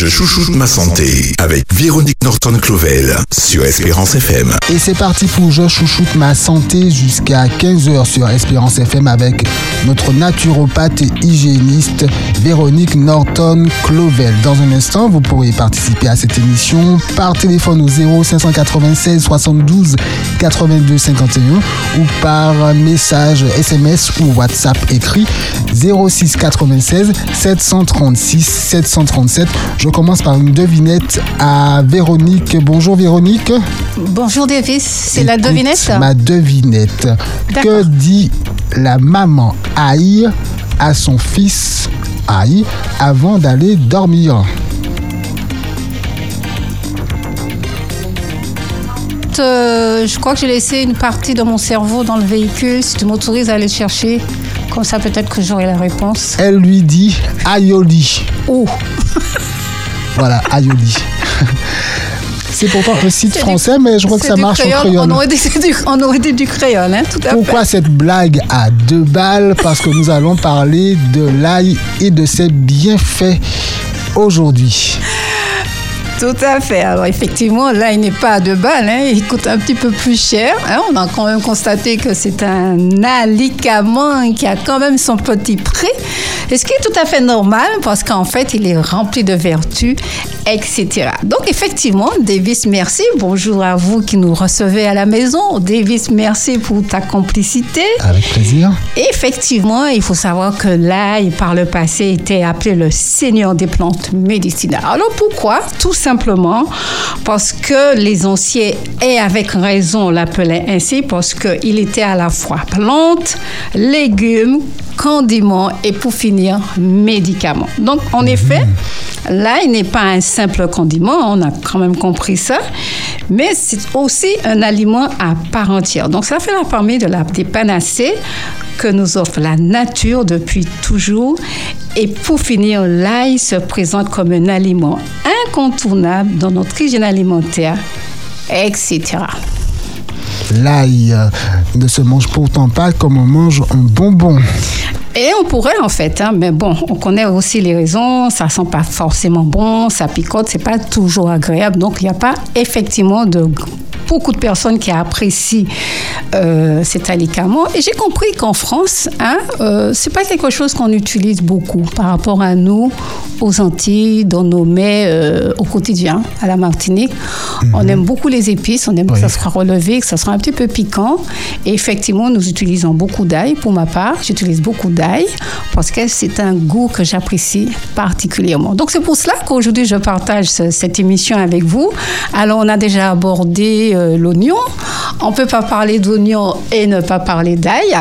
Je chouchoute ma santé avec Véronique Norton-Clovel sur Espérance FM. Et c'est parti pour Je chouchoute ma santé jusqu'à 15h sur Espérance FM avec notre naturopathe et hygiéniste Véronique Norton-Clovel. Dans un instant, vous pourrez participer à cette émission par téléphone au 0596 72 82 51 ou par message SMS ou WhatsApp écrit 06 96 736 737. Je commence par une devinette à Véronique. Bonjour Véronique. Bonjour Davis, c'est la devinette Ma devinette. Que dit la maman aïe à son fils aïe avant d'aller dormir? Euh, je crois que j'ai laissé une partie de mon cerveau dans le véhicule. Si tu m'autorises à aller le chercher, comme ça peut-être que j'aurai la réponse. Elle lui dit aïoli. Oh, Voilà, aïoli. C'est pourtant un site du- français, mais je crois que ça marche en créole. créole. On aurait dit du, on aurait dit du créole, hein, tout à Pourquoi fait. cette blague à deux balles? Parce que nous allons parler de l'ail et de ses bienfaits aujourd'hui. Tout à fait. Alors effectivement, là, il n'est pas à deux balles, hein, il coûte un petit peu plus cher. hein. On a quand même constaté que c'est un alicament qui a quand même son petit prix. Et ce qui est tout à fait normal parce qu'en fait, il est rempli de vertus, etc. Donc effectivement, Davis, merci. Bonjour à vous qui nous recevez à la maison. Davis, merci pour ta complicité. Avec plaisir. Effectivement, il faut savoir que l'ail, par le passé, était appelé le seigneur des plantes médicinales. Alors pourquoi Tout simplement parce que les anciens, et avec raison, l'appelaient ainsi, parce qu'il était à la fois plante, légume, condiment et pour finir, médicament. Donc, en effet, l'ail n'est pas un simple condiment, on a quand même compris ça, mais c'est aussi un aliment à part entière. Donc, ça fait la parmi de la, des panacées que nous offre la nature depuis toujours. Et pour finir, l'ail se présente comme un aliment incontournable dans notre hygiène alimentaire, etc. L'ail ne se mange pourtant pas comme on mange un bonbon. Et on pourrait en fait, hein, mais bon, on connaît aussi les raisons, ça sent pas forcément bon, ça picote, c'est pas toujours agréable, donc il n'y a pas effectivement de beaucoup de personnes qui apprécient euh, cet alicament. Et j'ai compris qu'en France, hein, euh, c'est pas quelque chose qu'on utilise beaucoup par rapport à nous, aux Antilles, dans nos mets euh, au quotidien, à la Martinique. On aime beaucoup les épices, on aime que ça soit relevé, que ça soit un petit peu piquant. Et effectivement, nous utilisons beaucoup d'ail. Pour ma part, j'utilise beaucoup d'ail parce que c'est un goût que j'apprécie particulièrement. Donc c'est pour cela qu'aujourd'hui, je partage ce- cette émission avec vous. Alors, on a déjà abordé euh, l'oignon. On ne peut pas parler d'oignon et ne pas parler d'ail.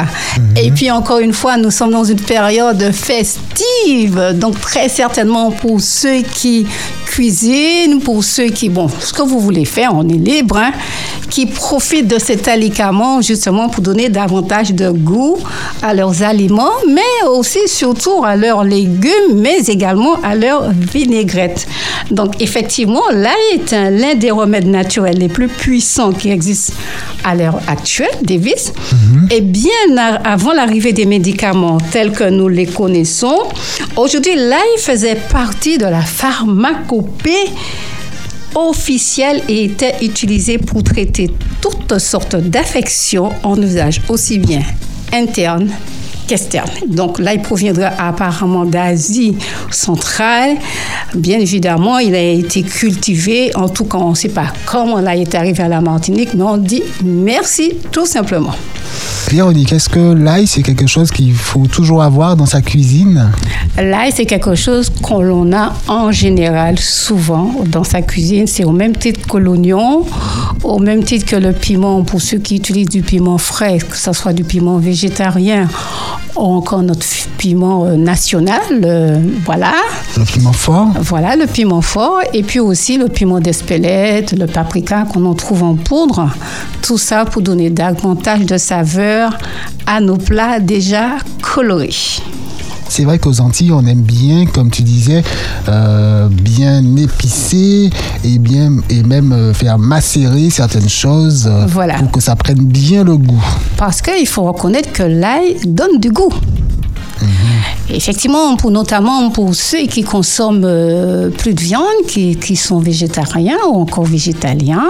Et puis, encore une fois, nous sommes dans une période festive. Donc, très certainement pour ceux qui cuisinent, pour ceux qui, bon, ce que vous voulez faire, on est libre, hein, qui profitent de cet alicament justement pour donner davantage de goût à leurs aliments, mais aussi surtout à leurs légumes, mais également à leurs vinaigrettes. Donc effectivement, l'ail est un- l'un des remèdes naturels les plus puissants qui existent à l'heure actuelle, Davis. Et bien avant l'arrivée des médicaments tels que nous les connaissons, aujourd'hui, l'ail faisait partie de la pharmacopée officielle et était utilisé pour traiter toutes sortes d'affections en usage aussi bien interne Donc là, il proviendra apparemment d'Asie centrale. Bien évidemment, il a été cultivé. En tout cas, on ne sait pas comment là, il est arrivé à la Martinique, mais on dit merci tout simplement. Véronique, est-ce que l'ail, c'est quelque chose qu'il faut toujours avoir dans sa cuisine? L'ail, c'est quelque chose qu'on l'on a en général souvent dans sa cuisine. C'est au même titre que l'oignon, au même titre que le piment pour ceux qui utilisent du piment frais, que ce soit du piment végétarien encore notre piment euh, national. euh, voilà. Le piment fort Voilà le piment fort et puis aussi le piment d'Espelette, le paprika qu'on en trouve en poudre. Tout ça pour donner davantage de saveur à nos plats déjà colorés. C'est vrai qu'aux Antilles, on aime bien, comme tu disais, euh, bien épicer et, bien, et même euh, faire macérer certaines choses euh, Voilà. pour que ça prenne bien le goût. Parce qu'il faut reconnaître que l'ail donne du goût. Effectivement, pour, notamment pour ceux qui consomment euh, plus de viande, qui, qui, sont végétariens ou encore végétaliens,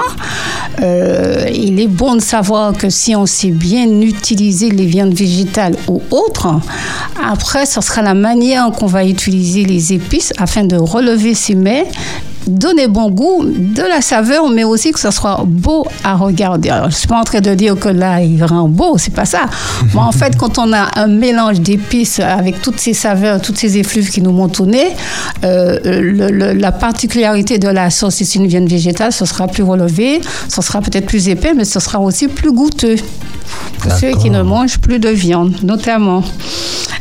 euh, il est bon de savoir que si on sait bien utiliser les viandes végétales ou autres, après, ce sera la manière qu'on va utiliser les épices afin de relever ces mets donner bon goût, de la saveur, mais aussi que ce soit beau à regarder. Alors, je suis pas en train de dire que là, il rend beau, c'est pas ça. Mais en fait, quand on a un mélange d'épices avec toutes ces saveurs, toutes ces effluves qui nous montent au nez, euh, la particularité de la sauce, si c'est une viande végétale, ce sera plus relevé, ce sera peut-être plus épais, mais ce sera aussi plus goûteux. Pour ceux qui ne mangent plus de viande, notamment.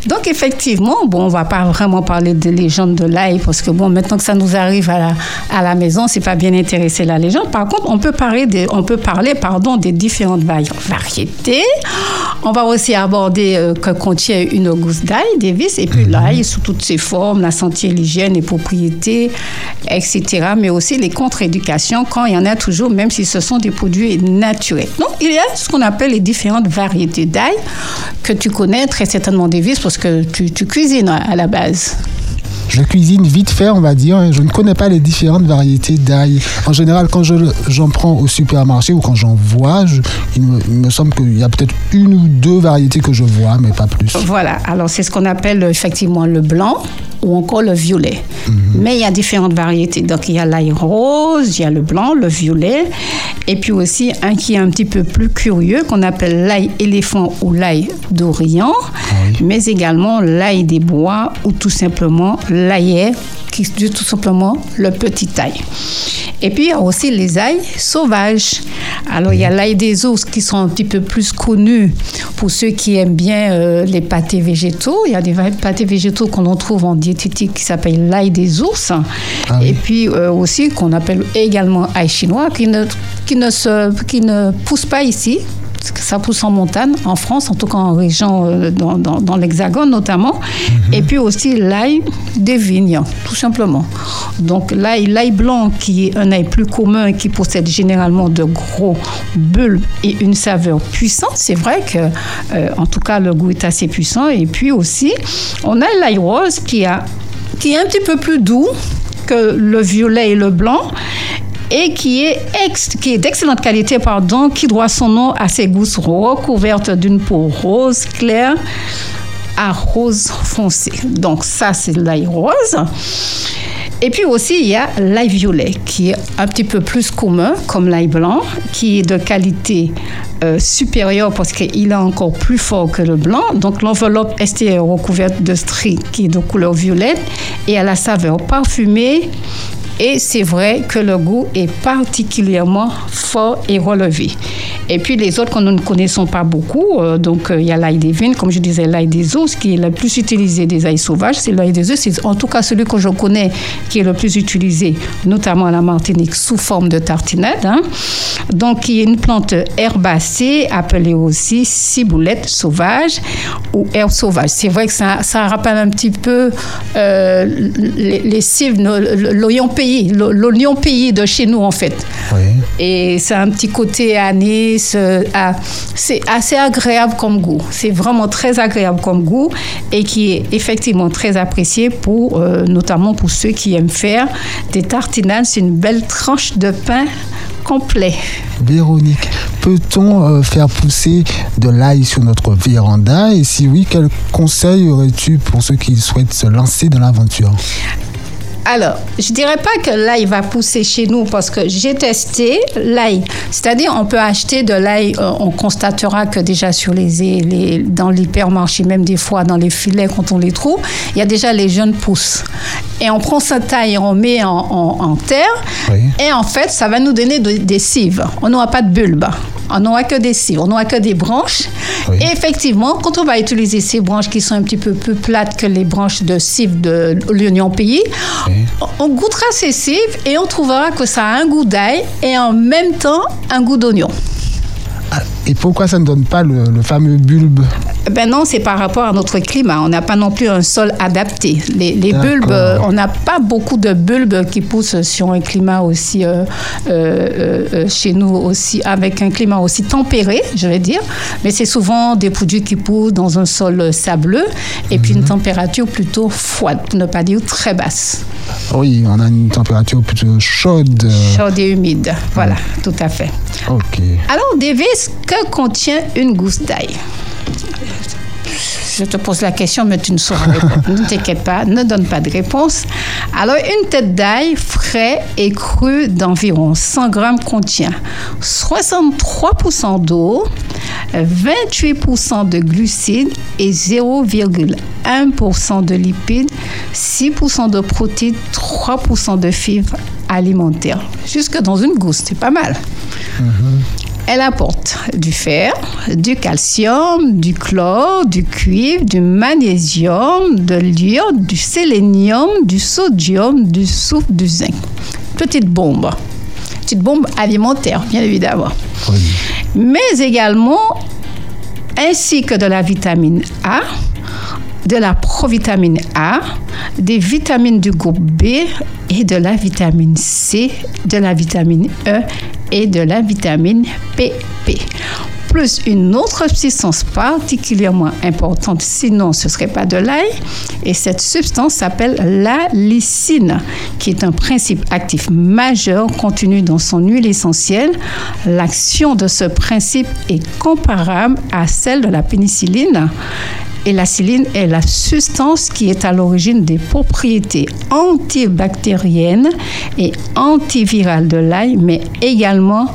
Donc, effectivement, bon, on va pas vraiment parler de légende de l'ail parce que, bon, maintenant que ça nous arrive à la, à la maison, c'est pas bien intéressé la légende. Par contre, on peut parler, des, on peut parler pardon, des différentes variétés. On va aussi aborder euh, que contient une gousse d'ail, des vis, et puis mhm. l'ail sous toutes ses formes, la santé, l'hygiène, les propriétés, etc. Mais aussi les contre-éducations quand il y en a toujours, même si ce sont des produits naturels. Donc, il y a ce qu'on appelle les différentes variétés d'ail que tu connais très certainement, Davis, parce que tu, tu cuisines à la base. Je cuisine vite fait, on va dire. Je ne connais pas les différentes variétés d'ail. En général, quand j'en prends au supermarché ou quand j'en vois, il, me, semble qu'il y a peut-être une ou deux variétés que je vois, mais pas plus. Voilà. Alors, c'est ce qu'on appelle effectivement le blanc ou encore le violet. Mhm. Mais il y a différentes variétés. Donc, il y a l'ail rose, il y a le blanc, le violet, et puis aussi un qui est un petit peu plus curieux, qu'on appelle l'ail éléphant ou l'ail d'Orient, mais également l'ail des bois ou tout simplement l'ail qui dit tout simplement le petit ail. Et puis, il y a aussi les ails sauvages. Alors, il y a l'ail des ours qui sont un petit peu plus connus pour ceux qui aiment bien euh, les pâtés végétaux. Il y a des pâtés végétaux qu'on trouve en diététique qui s'appellent l'ail des ours. Ah Et puis euh, aussi qu'on appelle également ail chinois qui ne, qui ne, se, qui ne pousse pas ici, ça pousse en montagne, en France, en tout cas en région, euh, dans, dans, l'Hexagone notamment. Mhm. Et puis aussi l'ail des vignes, tout simplement. Donc l'ail, l'ail blanc, qui est un ail plus commun, qui possède généralement de gros bulbes et une saveur puissante. C'est vrai que, euh, en tout cas, le goût est assez puissant. Et puis aussi, on a l'ail rose qui, a, qui est un petit peu plus doux que le violet et le blanc et qui est, d'excellente qualité, pardon, qui doit son nom à ses gousses recouvertes d'une peau rose claire à rose foncé. Donc ça, c'est l'ail rose. Et puis aussi, il y a l'ail violet, qui est un petit peu plus commun, comme l'ail blanc, qui est de qualité euh, supérieure parce qu'il est encore plus fort que le blanc. Donc l'enveloppe extérieure recouverte de stries qui est de couleur violette et à la saveur parfumée et c'est vrai que le goût est particulièrement fort et relevé. Et puis les autres que nous ne connaissons pas beaucoup, euh, donc euh, il y a l'ail des vignes, comme je disais, l'ail des os, qui est le plus utilisé des ails sauvages, c'est l'ail des os. C'est en tout cas celui que je connais qui est le plus utilisé, notamment à la Martinique, sous forme de tartinade. Hein. Donc qui est une plante herbacée, appelée aussi ciboulette sauvage ou herbe sauvage. C'est vrai que ça, rappelle un petit peu euh, les, les cives, pays, l'oignon pays de chez nous en fait. Oui. Et c'est un petit côté anis c'est assez agréable comme goût. C'est vraiment très agréable comme goût et qui est effectivement très apprécié pour, euh, notamment pour ceux qui aiment faire des tartinades. C'est une belle tranche de pain complet. Véronique, peut-on euh, faire pousser de l'ail sur notre véranda? Et si oui, quel conseil aurais-tu pour ceux qui souhaitent se lancer dans l'aventure? Alors, je dirais pas que l'ail va pousser chez nous parce que j'ai testé l'ail. C'est-à-dire, on peut acheter de l'ail, euh, on constatera que déjà sur les, les dans l'hypermarché, même des fois dans les filets, quand on les trouve, il y a déjà les jeunes pousses. Et on prend sa taille et on met en, terre. Et en fait, ça va nous donner des cives. On n'aura pas de bulbe. On n'aura que des cives. On n'aura que des branches. Et effectivement, quand on va utiliser ces branches qui sont un petit peu plus plates que les branches de cives de l'Union Pays, on goûtera ces cives et on trouvera que ça a un goût d'ail et en même temps un goût d'oignon. Ah, et pourquoi ça ne donne pas le, fameux bulbe Ben non, c'est par rapport à notre climat. On n'a pas non plus un sol adapté. Les, les bulbes, euh, on n'a pas beaucoup de bulbes qui poussent sur un climat aussi, euh, euh, chez nous aussi, avec un climat aussi tempéré, je vais dire. Mais c'est souvent des produits qui poussent dans un sol sableux et puis une mhm. température plutôt froide, pour ne pas dire très basse. Oui, on a une température plutôt chaude. Chaude et humide, voilà, tout à fait. Ok. Alors, Davis, que contient une gousse d'ail je te pose la question, mais tu ne sauras répondre. ne t'inquiète pas, ne donne pas de réponse. Alors, une tête d'ail frais et cru d'environ 100 grammes contient 63% d'eau, 28% de glucides et 0,1% de lipides, 6% de protéines, 3% de fibres alimentaires. Jusque dans une gousse, c'est pas mal. Mm-hmm. Elle apporte du fer, du calcium, du chlore, du cuivre, du magnésium, de l'iode, du sélénium, du sodium, du soufre, du zinc. Petite bombe. Petite bombe alimentaire, bien évidemment. Mais également, ainsi que de la vitamine A, de la provitamine A, des vitamines du groupe B et de la vitamine C, de la vitamine E et de la vitamine PP plus une autre substance particulièrement importante, sinon ce ne serait pas de l'ail. Et cette substance s'appelle la lysine, qui est un principe actif majeur contenu dans son huile essentielle. L'action de ce principe est comparable à celle de la pénicilline. Et la ciline est la substance qui est à l'origine des propriétés antibactériennes et antivirales de l'ail, mais également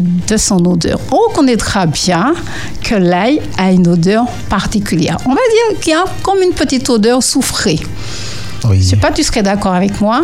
de son odeur. On connaîtra bien que l'ail a une odeur particulière. On va dire qu'il y a comme une petite odeur soufrée. Je ne sais pas, tu serais d'accord avec moi.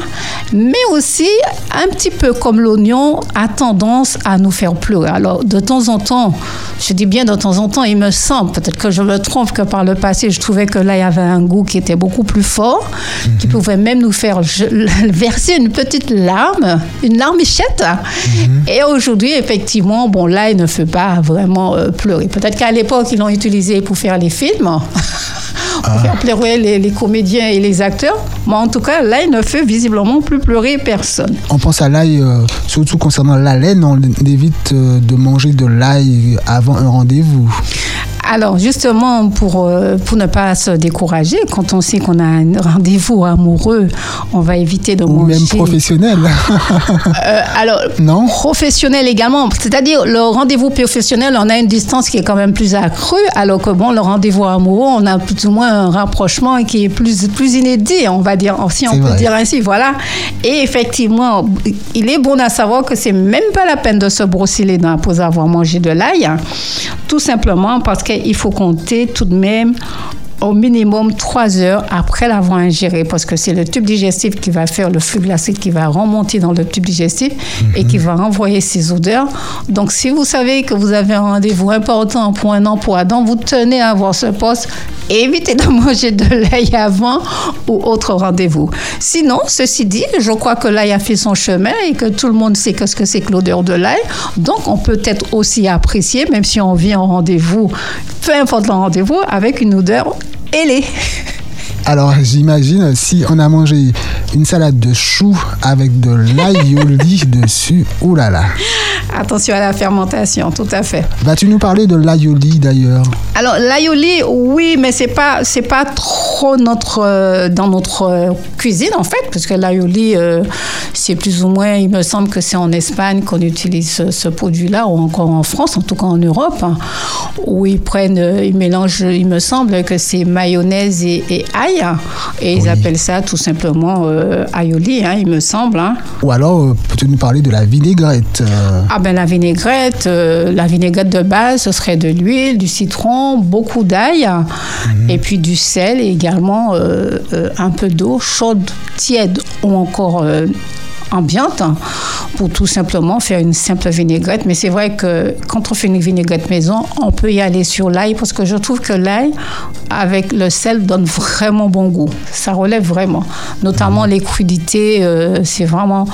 Mais aussi, un petit peu comme l'oignon, a tendance à nous faire pleurer. Alors, de temps en temps, je dis bien de temps en temps, il me semble, peut-être que je me trompe, que par le passé, je trouvais que là, il y avait un goût qui était beaucoup plus fort, qui mhm. pouvait même nous faire verser une petite larme, une larmichette. Mhm. Et aujourd'hui, effectivement, bon, là, il ne fait pas vraiment euh, pleurer. Peut-être qu'à l'époque, ils l'ont utilisé pour faire les films. pour faire pleurer les, comédiens et les acteurs. Mais en tout cas, l'ail ne fait visiblement plus pleurer personne. On pense à l'ail, euh, surtout concernant la laine, on évite euh, de manger de l'ail avant un rendez-vous. Alors justement, pour, euh, pour ne pas se décourager, quand on sait qu'on a un rendez-vous amoureux, on va éviter de Ou manger... même professionnel. euh, alors, non professionnel également. C'est-à-dire, le rendez-vous professionnel, on a une distance qui est quand même plus accrue, alors que bon, le rendez-vous amoureux, on a plus ou moins un rapprochement qui est plus, plus inédit, on va dire, si on peut dire ainsi, voilà. Et effectivement, il est bon à savoir que c'est même pas la peine de se brosser les dents pour avoir mangé de l'ail, hein. tout simplement parce que il faut compter tout de même au minimum trois heures après l'avoir ingéré, parce que c'est le tube digestif qui va faire le flux glacé qui va remonter dans le tube digestif et qui mhm. va renvoyer ces odeurs. Donc, si vous savez que vous avez un rendez-vous important pour un emploi dont vous tenez à avoir ce poste, évitez de manger de l'ail avant ou autre rendez-vous. Sinon, ceci dit, je crois que l'ail a fait son chemin et que tout le monde sait ce que c'est que l'odeur de l'ail. Donc, on peut être aussi apprécié, même si on vient au rendez-vous, peu importe le rendez-vous, avec une odeur ailée. Alors j'imagine si on a mangé une salade de choux avec de l'aïoli dessus, oulala. Là là. Attention à la fermentation, tout à fait. Vas-tu nous parler de l'aïoli d'ailleurs? Alors l'aïoli, oui, mais c'est pas c'est pas trop notre euh, dans notre euh, cuisine en fait, parce que l'aïoli euh, c'est plus ou moins, il me semble que c'est en Espagne qu'on utilise ce, produit-là, ou encore en France, en tout cas en Europe, hein, où ils prennent, ils mélangent, il me semble que c'est mayonnaise et, ail, et ils appellent ça tout simplement aioli, hein, il me semble. Hein. Ou alors, peux-tu nous parler de la vinaigrette ah ben la vinaigrette, euh, la vinaigrette de base, ce serait de l'huile, du citron, beaucoup d'ail, mhm. et puis du sel et également euh, euh, un peu d'eau chaude, tiède ou encore ambiante pour tout simplement faire une simple vinaigrette. Mais c'est vrai que quand on fait une vinaigrette maison, on peut y aller sur l'ail parce que je trouve que l'ail avec le sel donne vraiment bon goût. Ça relève vraiment. Notamment les crudités, euh, c'est vraiment.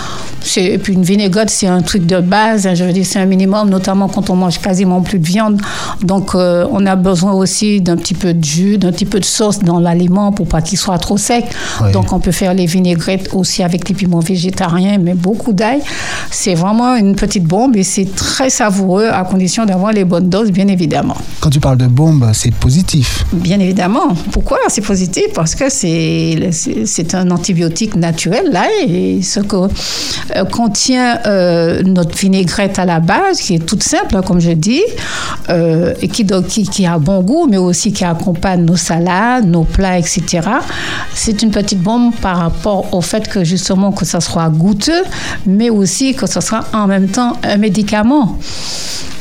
Et puis une vinaigrette, c'est un truc de base. Hein, je veux dire, c'est un minimum, notamment quand on mange quasiment plus de viande. Donc, euh, on a besoin aussi d'un petit peu de jus, d'un petit peu de sauce dans l'aliment pour pas qu'il soit trop sec. Donc, on peut faire les vinaigrettes aussi avec les piments végétariens, mais beaucoup d'ail. C'est vraiment une petite bombe et c'est très savoureux à condition d'avoir les bonnes doses, bien évidemment. Quand tu parles de bombe, c'est positif. Bien évidemment. Pourquoi c'est positif? Parce que c'est, un antibiotique naturel, et ce que euh, contient euh, notre vinaigrette à la base, qui est toute simple, hein, comme je dis, euh, et qui, qui, qui, a bon goût, mais aussi qui accompagne nos salades, nos plats, etc. C'est une petite bombe par rapport au fait que justement que ça soit mais aussi que ce sera en même temps un médicament.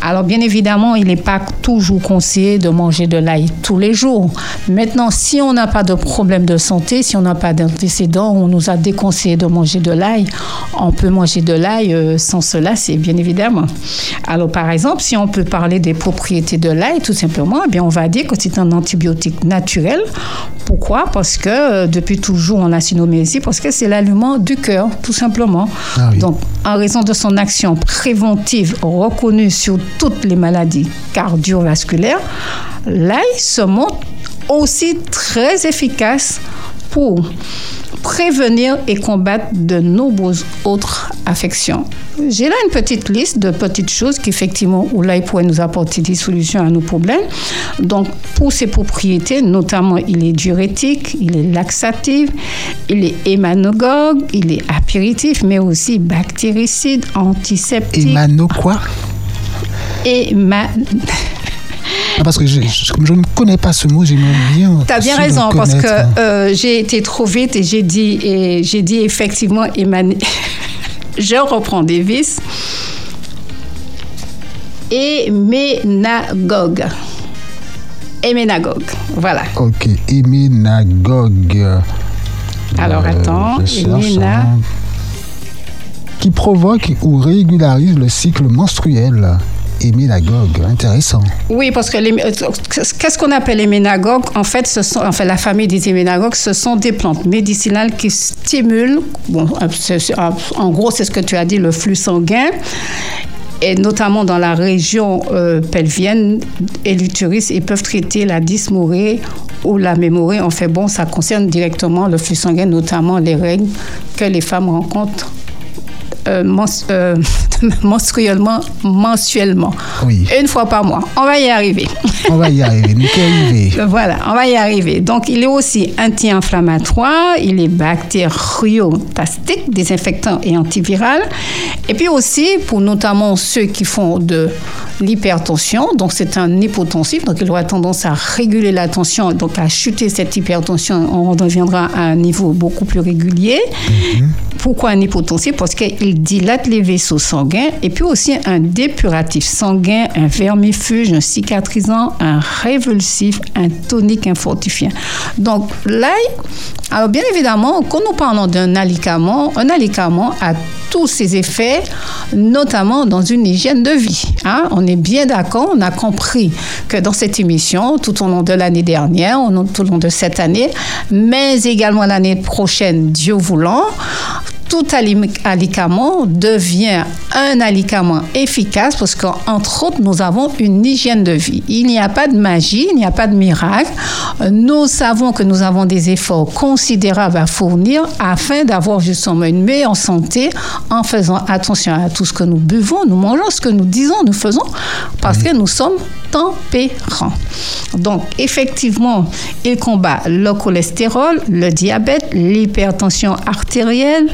Alors bien évidemment, il n'est pas toujours conseillé de manger de l'ail tous les jours. Maintenant, si on n'a pas de problème de santé, si on n'a pas d'antécédents, on nous a déconseillé de manger de l'ail, on peut manger de l'ail euh, sans cela, c'est bien évidemment. Alors par exemple, si on peut parler des propriétés de l'ail, tout simplement, eh bien on va dire que c'est un antibiotique naturel. Pourquoi? Parce que euh, depuis toujours, on l'a surnommé ici, parce que c'est l'aliment du cœur, tout simplement. Ah Donc, en raison de son action préventive reconnue sur toutes les maladies cardiovasculaires, l'ail se montre aussi très efficace pour prévenir et combattre de nombreuses autres affections. J'ai là une petite liste de petites choses qu'effectivement, où l'ail pourrait nous apporter des solutions à nos problèmes. Donc, pour ses propriétés, notamment, il est diurétique, il est laxatif, il est hémanogogue, il est apéritif, mais aussi bactéricide, antiseptique. Hémano quoi? Héman... Ah, parce que je, ne connais pas ce mot, j'aimerais bien. Tu as bien raison, parce que euh, j'ai été trop vite et j'ai dit, et j'ai dit effectivement, émané. je reprends Davis. Héménagogue. Héménagogue, voilà. Ok, héménagogue. Alors euh, attends. Hein. Qui provoque ou régularise le cycle menstruel héménagogue. Intéressant. Oui, parce que euh, qu'est-ce qu'on appelle les ménagogues? En fait, ce sont, enfin, la famille des héménagogues, ce sont des plantes médicinales qui stimulent, bon, en gros, c'est ce que tu as dit, le flux sanguin et notamment dans la région euh, pelvienne et l'utérus, ils peuvent traiter la dysmorée ou la mémorée. En fait, bon, ça concerne directement le flux sanguin, notamment les règles que les femmes rencontrent euh, euh, mensuellement, mensuellement. Oui. Une fois par mois. On va y arriver. On va y arriver. voilà, on va y arriver. Donc, il est aussi anti-inflammatoire, il est bactériotastique, désinfectant et antiviral. Et puis aussi, pour notamment ceux qui font de l'hypertension, donc c'est un hypotensif, donc il aura tendance à réguler la tension, donc à chuter cette hypertension, on reviendra à un niveau beaucoup plus régulier. Mhm. Pourquoi un hypotensif Parce qu'il dilate les vaisseaux sanguins et puis aussi un dépuratif sanguin, un vermifuge, un cicatrisant, un révulsif, un tonique, un fortifiant. Donc l'ail, alors bien évidemment, quand nous parlons d'un alicament, un alicament a tous ses effets, notamment dans une hygiène de vie. Hein. On est bien d'accord, on a compris que dans cette émission, tout au long de l'année dernière, tout au long de cette année, mais également l'année prochaine, Dieu voulant, tout alicament devient un alicament efficace parce qu'entre autres, nous avons une hygiène de vie. Il n'y a pas de magie, il n'y a pas de miracle. Nous savons que nous avons des efforts considérables à fournir afin d'avoir justement une meilleure santé en faisant attention à tout ce que nous buvons, nous mangeons, ce que nous disons, nous faisons, parce que nous sommes tempérants. Donc, effectivement, il combat le cholestérol, le diabète, l'hypertension artérielle,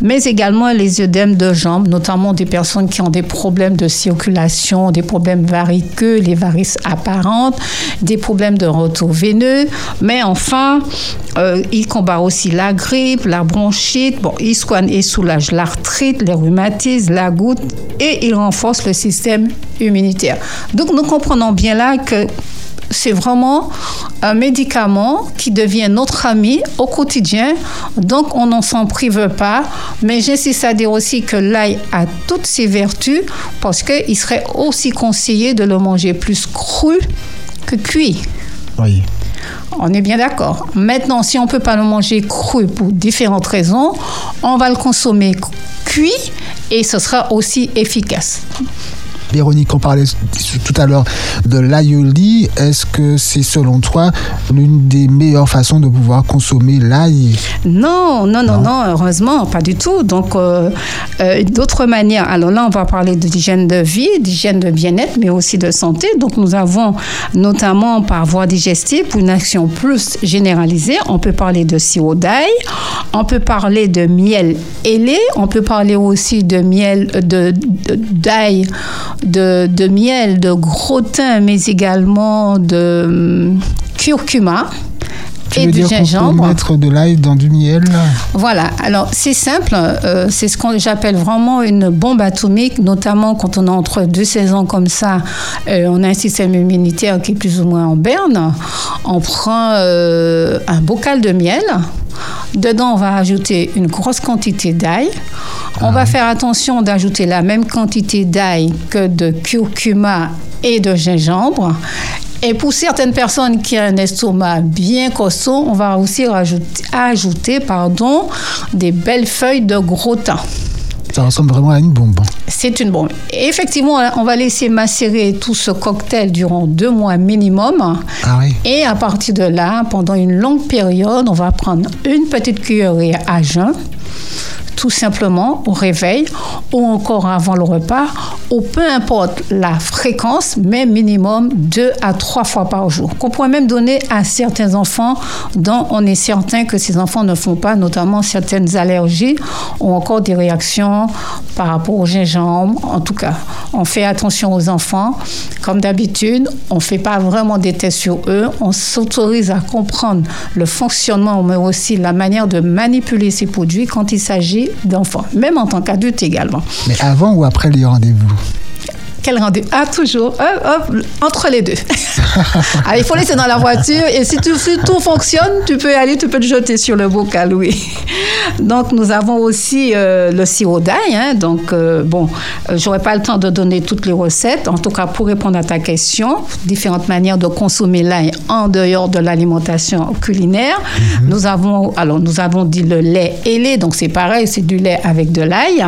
mais également les œdèmes de jambes, notamment des personnes qui ont des problèmes de circulation, des problèmes variqueux, les varices apparentes, des problèmes de retour veineux. Mais enfin, euh, il combat aussi la grippe, la bronchite. Bon, il soigne et soulage l'arthrite, les rhumatismes, la goutte et il renforce le système immunitaire. Donc, nous comprenons bien là que c'est vraiment un médicament qui devient notre ami au quotidien. Donc, on n'en s'en prive pas. Mais j'insiste à dire aussi que l'ail a toutes ses vertus parce qu'il serait aussi conseillé de le manger plus cru que cuit. Oui. On est bien d'accord. Maintenant, si on ne peut pas le manger cru pour différentes raisons, on va le consommer cuit et ce sera aussi efficace. Véronique, on parlait tout à l'heure de l'aïoli. Est-ce que c'est selon toi l'une des meilleures façons de pouvoir consommer l'ail Non, non, non, non, heureusement, pas du tout. Donc, euh, euh, d'autres manières. Alors là, on va parler d'hygiène de vie, d'hygiène de bien-être, mais aussi de santé. Donc, nous avons notamment par voie digestive, pour une action plus généralisée, on peut parler de sirop d'ail, on peut parler de miel ailé, on peut parler aussi de miel de d'ail de, miel, de gros thym, mais également de hum, curcuma. Tu et veux du dire gingembre. Peut mettre de l'ail dans du miel Voilà. Alors c'est simple. Euh, c'est ce qu'on j'appelle vraiment une bombe atomique, notamment quand on a entre deux saisons comme ça. Euh, on a un système immunitaire qui est plus ou moins en berne. On prend euh, un bocal de miel. Dedans, on va ajouter une grosse quantité d'ail. On va ah. faire attention d'ajouter la même quantité d'ail que de curcuma et de gingembre. Et pour certaines personnes qui ont un estomac bien costaud, on va aussi rajouter, ajouter pardon, des belles feuilles de gros thym. Ça ressemble vraiment à une bombe. C'est une bombe. effectivement, on va laisser macérer tout ce cocktail durant deux mois minimum. Ah oui. Et à partir de là, pendant une longue période, on va prendre une petite cuillerée à jeun tout simplement au réveil ou encore avant le repas, ou peu importe la fréquence, mais minimum deux à trois fois par jour. Qu'on pourrait même donner à certains enfants dont on est certain que ces enfants ne font pas, notamment certaines allergies ou encore des réactions par rapport au gingembre. En tout cas, on fait attention aux enfants. Comme d'habitude, on ne fait pas vraiment des tests sur eux. On s'autorise à comprendre le fonctionnement, mais aussi la manière de manipuler ces produits quand il s'agit d'enfants, même en tant qu'adulte également. Mais avant ou après les rendez-vous? Quel rendez-vous? Ah, toujours. entre les deux. Ah, il faut laisser dans la voiture et si, tout fonctionne, tu peux aller, tu peux te jeter sur le bocal, oui. Donc, nous avons aussi euh, le sirop d'ail. Hein. donc, euh, bon, euh, j'aurais pas le temps de donner toutes les recettes. En tout cas, pour répondre à ta question, différentes manières de consommer l'ail en dehors de l'alimentation culinaire. Mhm. Nous avons, alors, nous avons dit le lait ailé. Donc, c'est pareil, c'est du lait avec de l'ail.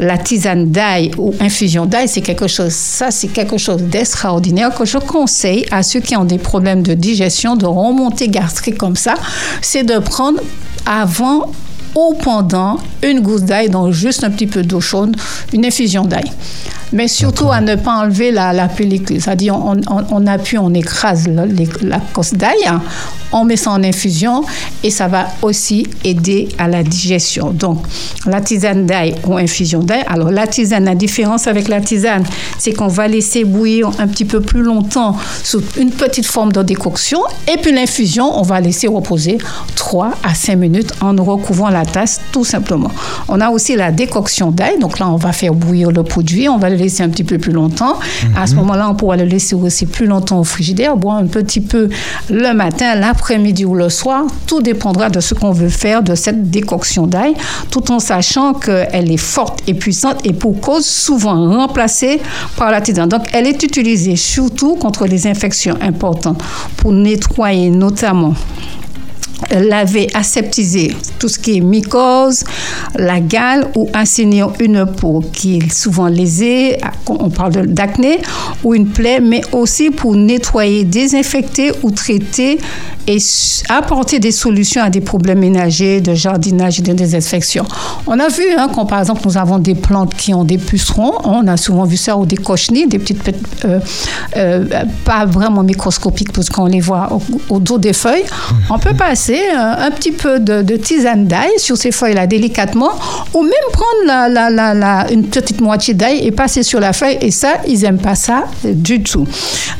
La tisane d'ail ou infusion d'ail, c'est quelque chose ça, c'est quelque chose d'extraordinaire que je conseille à ceux qui ont des problèmes de digestion, de remontée gastrique comme ça, c'est de prendre avant ou pendant une gousse d'ail dans juste un petit peu d'eau chaude, une infusion d'ail. Mais surtout à ne pas enlever la, pellicule. C'est-à-dire, on, on, appuie, on écrase la, la cosse d'ail, on met ça en infusion et ça va aussi aider à la digestion. Donc, la tisane d'ail ou infusion d'ail. Alors, la tisane, la différence avec la tisane, c'est qu'on va laisser bouillir un petit peu plus longtemps sous une petite forme de décoction. Et puis, l'infusion, on va laisser reposer 3 à 5 minutes en recouvrant la tasse, tout simplement. On a aussi la décoction d'ail. Donc là, on va faire bouillir le produit. On va le laisser un petit peu plus longtemps. À ce mhm. moment-là, on pourra le laisser aussi plus longtemps au frigidaire, boire un petit peu le matin, l'après-midi ou le soir. Tout dépendra de ce qu'on veut faire de cette décoction d'ail, tout en sachant qu'elle est forte et puissante et pour cause souvent remplacée par la tisane. Donc, elle est utilisée surtout contre les infections importantes pour nettoyer notamment laver, aseptiser tout ce qui est mycose, la gale ou assainir une peau qui est souvent lésée, on parle d'acné, ou une plaie, mais aussi pour nettoyer, désinfecter ou traiter et apporter des solutions à des problèmes ménagers, de jardinage et de désinfection. On a vu, hein, quand par exemple nous avons des plantes qui ont des pucerons, on a souvent vu ça, ou des cochenilles, des petites, euh, euh, pas vraiment microscopiques parce qu'on les voit au, dos des feuilles. On peut passer un, petit peu de, tisane d'ail sur ces feuilles-là délicatement, ou même prendre la, la, la, une petite moitié d'ail et passer sur la feuille, et ça, ils n'aiment pas ça du tout.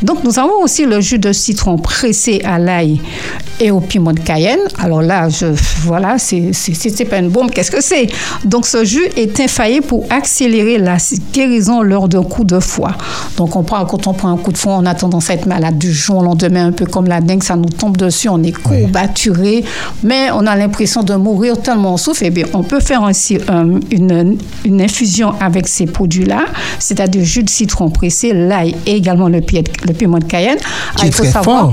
Donc nous avons aussi le jus de citron pressé à l'ail et au piment de Cayenne. Alors là, je, voilà, c'est, pas une bombe, qu'est-ce que c'est? Donc ce jus est infaillible pour accélérer la guérison lors d'un coup de foie. Donc on prend, quand on prend un coup de foie, on a tendance à être malade du jour au lendemain, un peu comme la dengue, ça nous tombe dessus, on est courbaturé, mais on a l'impression de mourir tellement on souffre. Eh bien, on peut faire aussi euh, une, une infusion avec ces produits-là, c'est-à-dire jus de citron pressé, l'ail et également le, le piment de Cayenne. Qui est très fort.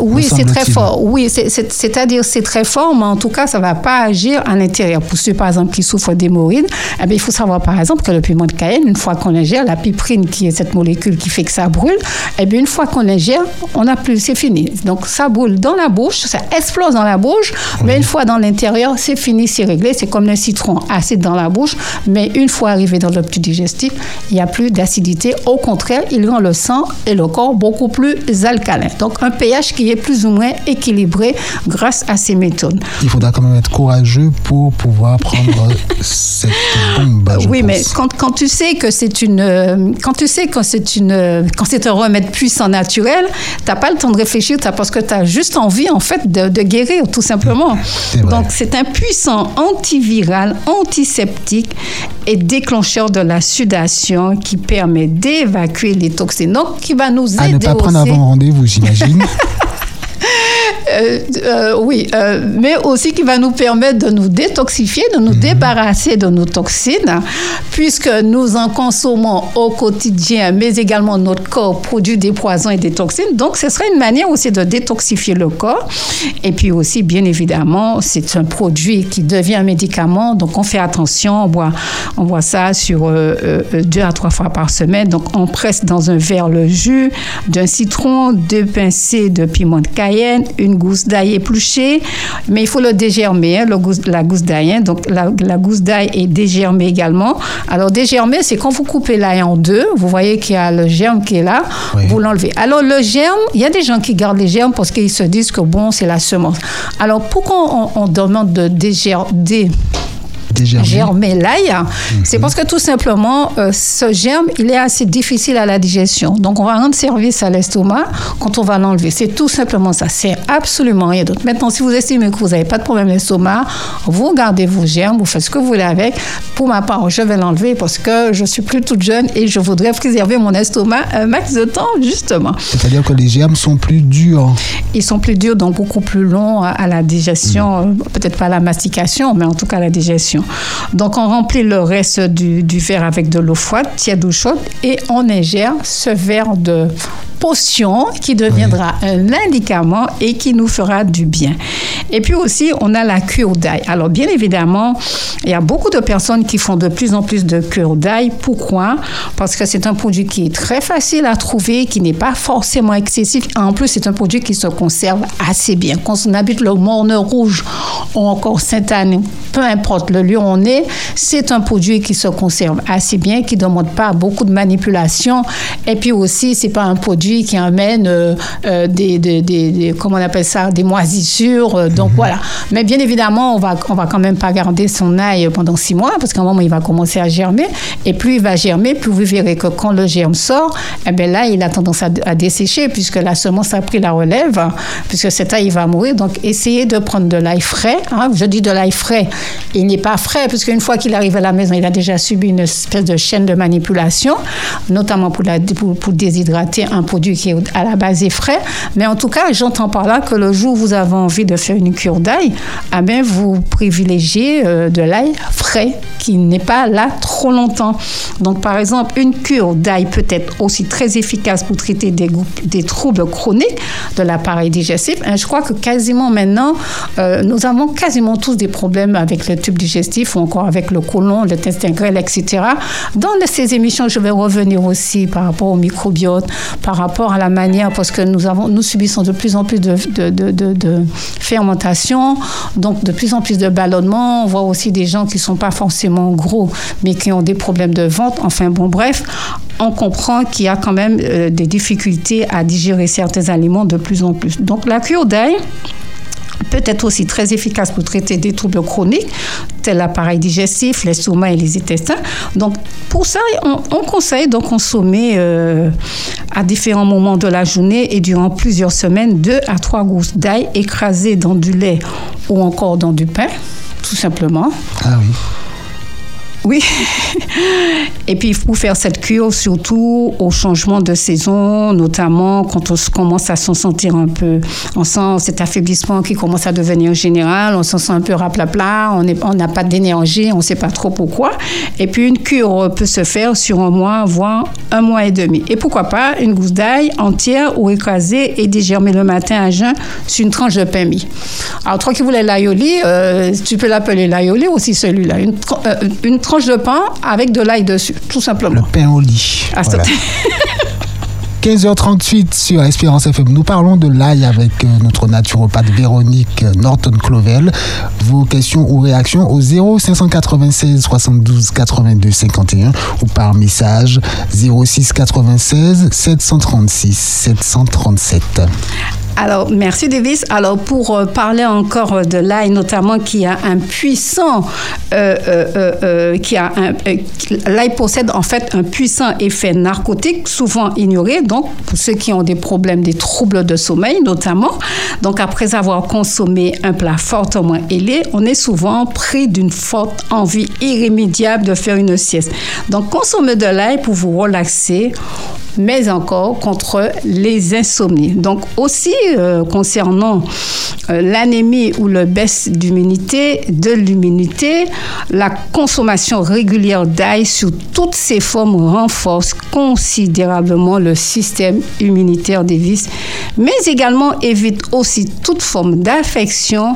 oui, c'est très fort. Oui, c'est-à-dire c'est très fort, mais en tout cas, ça ne va pas agir à l'intérieur. Pour ceux, par exemple, qui souffrent d'hémorroïdes, eh bien, il faut savoir, par exemple, que le piment de Cayenne, une fois qu'on ingère, la piprine, qui est cette molécule qui fait que ça brûle, eh bien, une fois qu'on ingère, on n'a plus, c'est fini. Donc, ça brûle dans la bouche, ça explose dans la bouche, mais une fois dans l'intérieur, c'est fini, c'est réglé. C'est comme le citron acide dans la bouche, mais une fois arrivé dans le petit digestif, il n'y a plus d'acidité. Au contraire, il rend le sang et le corps beaucoup plus alcalin. Donc, un pH qui est plus ou moins équilibré grâce à ces méthodes. Il faudra quand même être courageux pour pouvoir prendre cette bombe. oui, mais quand, quand, tu sais que c'est une, quand tu sais que c'est une, quand c'est un remède puissant naturel, tu n'as pas le temps de réfléchir, parce que tu as juste envie en fait de, de guérir tout simplement. Donc c'est un puissant antiviral, antiseptique et déclencheur de la sudation qui permet d'évacuer les toxines. Donc qui va nous aider à ne pas prendre avant rendez-vous, j'imagine. Euh, euh, oui, euh, mais aussi qui va nous permettre de nous détoxifier, de nous mhm. débarrasser de nos toxines, puisque nous en consommons au quotidien, mais également notre corps produit des poisons et des toxines. Donc, ce serait une manière aussi de détoxifier le corps. Et puis aussi, bien évidemment, c'est un produit qui devient un médicament. Donc, on fait attention. On boit, on boit ça sur deux à trois fois par semaine. Donc, on presse dans un verre le jus d'un citron, deux pincées de piment de Une gousse d'ail épluchée, mais il faut le dégermer, hein, le la gousse d'ail. Hein. donc la, gousse d'ail est dégermée également. Alors dégermer, c'est quand vous coupez l'ail en deux, vous voyez qu'il y a le germe qui est là, vous l'enlevez. Alors le germe, il y a des gens qui gardent les germes parce qu'ils se disent que bon, c'est la semence. Alors pourquoi on, demande de dégermer germer l'ail, c'est parce que tout simplement, euh, ce germe, il est assez difficile à la digestion. Donc, on va rendre service à l'estomac quand on va l'enlever. C'est tout simplement ça. C'est absolument rien d'autre. Maintenant, si vous estimez que vous n'avez pas de problème d'estomac, vous gardez vos germes, vous faites ce que vous voulez avec. Pour ma part, je vais l'enlever parce que je suis plus toute jeune et je voudrais préserver mon estomac un max de temps, justement. C'est-à-dire que les germes sont plus durs. Ils sont plus durs, donc beaucoup plus longs à la digestion. Mm. Peut-être pas à la mastication, mais en tout cas à la digestion. Donc, on remplit le reste du, verre avec de l'eau froide, tiède ou chaude, et on ingère ce verre de potion qui deviendra un médicament et qui nous fera du bien. Et puis aussi, on a la cure d'ail. Alors, bien évidemment, il y a beaucoup de personnes qui font de plus en plus de cure d'ail. Pourquoi? Parce que c'est un produit qui est très facile à trouver, qui n'est pas forcément excessif. En plus, c'est un produit qui se conserve assez bien. Quand on habite le Morne Rouge ou encore Sainte-Anne, peu importe le lieu on est, c'est un produit qui se conserve assez bien, qui ne demande pas beaucoup de manipulation. Et puis aussi, c'est pas un produit qui amène euh, euh, des, des, comment on appelle ça, des moisissures. Euh, donc mhm. voilà. Mais bien évidemment, on va, on va quand même pas garder son ail pendant six mois parce qu'à un moment, il va commencer à germer. Et plus il va germer, plus vous verrez que quand le germe sort, eh bien là, il a tendance à, dessécher puisque la semence a pris la relève, puisque cet ail, il va mourir. Donc, essayez de prendre de l'ail frais. Hein. Je dis de l'ail frais. Il n'est pas frais puisqu'une fois qu'il arrive à la maison, il a déjà subi une espèce de chaîne de manipulation, notamment pour, pour, déshydrater un produit qui est à la base est frais. Mais en tout cas, j'entends par là que le jour où vous avez envie de faire une cure d'ail, ah ben, vous privilégiez euh, de l'ail frais qui n'est pas là trop longtemps. Donc, par exemple, une cure d'ail peut être aussi très efficace pour traiter des, troubles chroniques de l'appareil digestif. Je crois que quasiment maintenant, euh, nous avons quasiment tous des problèmes avec le tube digestif ou encore avec le côlon, le grêle, etc. Dans ces émissions, je vais revenir aussi par rapport au microbiote, par rapport à la manière, parce que nous, avons, nous subissons de plus en plus de fermentation, donc de plus en plus de ballonnement. On voit aussi des gens qui ne sont pas forcément gros, mais qui ont des problèmes de ventre. Enfin bon, bref, on comprend qu'il y a quand même euh, des difficultés à digérer certains aliments de plus en plus. Donc la cure d'ail, peut être aussi très efficace pour traiter des troubles chroniques, tels l'appareil digestif, l'estomac et les intestins. Donc, pour ça, on, conseille de consommer euh, à différents moments de la journée et durant plusieurs semaines deux à trois gousses d'ail écrasées dans du lait ou encore dans du pain, tout simplement. Ah oui. Oui. Et puis, il faut faire cette cure surtout au changement de saison, notamment quand on commence à s'en sentir un peu. On sent cet affaiblissement qui commence à devenir général, on s'en sent un peu raplapla, on n'a pas d'énergie, on ne sait pas trop pourquoi. Et puis, une cure peut se faire sur un mois, voire un mois et demi. Et pourquoi pas une gousse d'ail entière ou écrasée et dégermée le matin à jeun sur une tranche de pain mis. Alors, toi qui voulais l'aioli, euh, tu peux l'appeler l'aioli aussi celui-là. Une, euh, une tranche de pain avec de l'ail dessus, tout simplement. Le pain au lit. 15h38 sur Espérance FM. Nous parlons de l'ail avec euh, notre naturopathe Véronique Norton-Clovel. Vos questions ou réactions au 0 596 72 82 51 ou par message 06 96 736 737. Alors, merci Davis. Alors, pour euh, parler encore de l'ail, notamment qui a un puissant, euh, euh, qui a l'ail possède en fait un puissant effet narcotique, souvent ignoré. Donc, pour ceux qui ont des problèmes, des troubles de sommeil, notamment. Donc, après avoir consommé un plat fortement ailé, on est souvent pris d'une forte envie irrémédiable de faire une sieste. Donc, consommez de l'ail pour vous relaxer mais encore contre les insomnies. Donc aussi euh, concernant euh, l'anémie ou le baisse d'immunité, de l'immunité, la consommation régulière d'ail sous toutes ses formes renforce considérablement le système immunitaire des vis, mais également évite aussi toute forme d'infection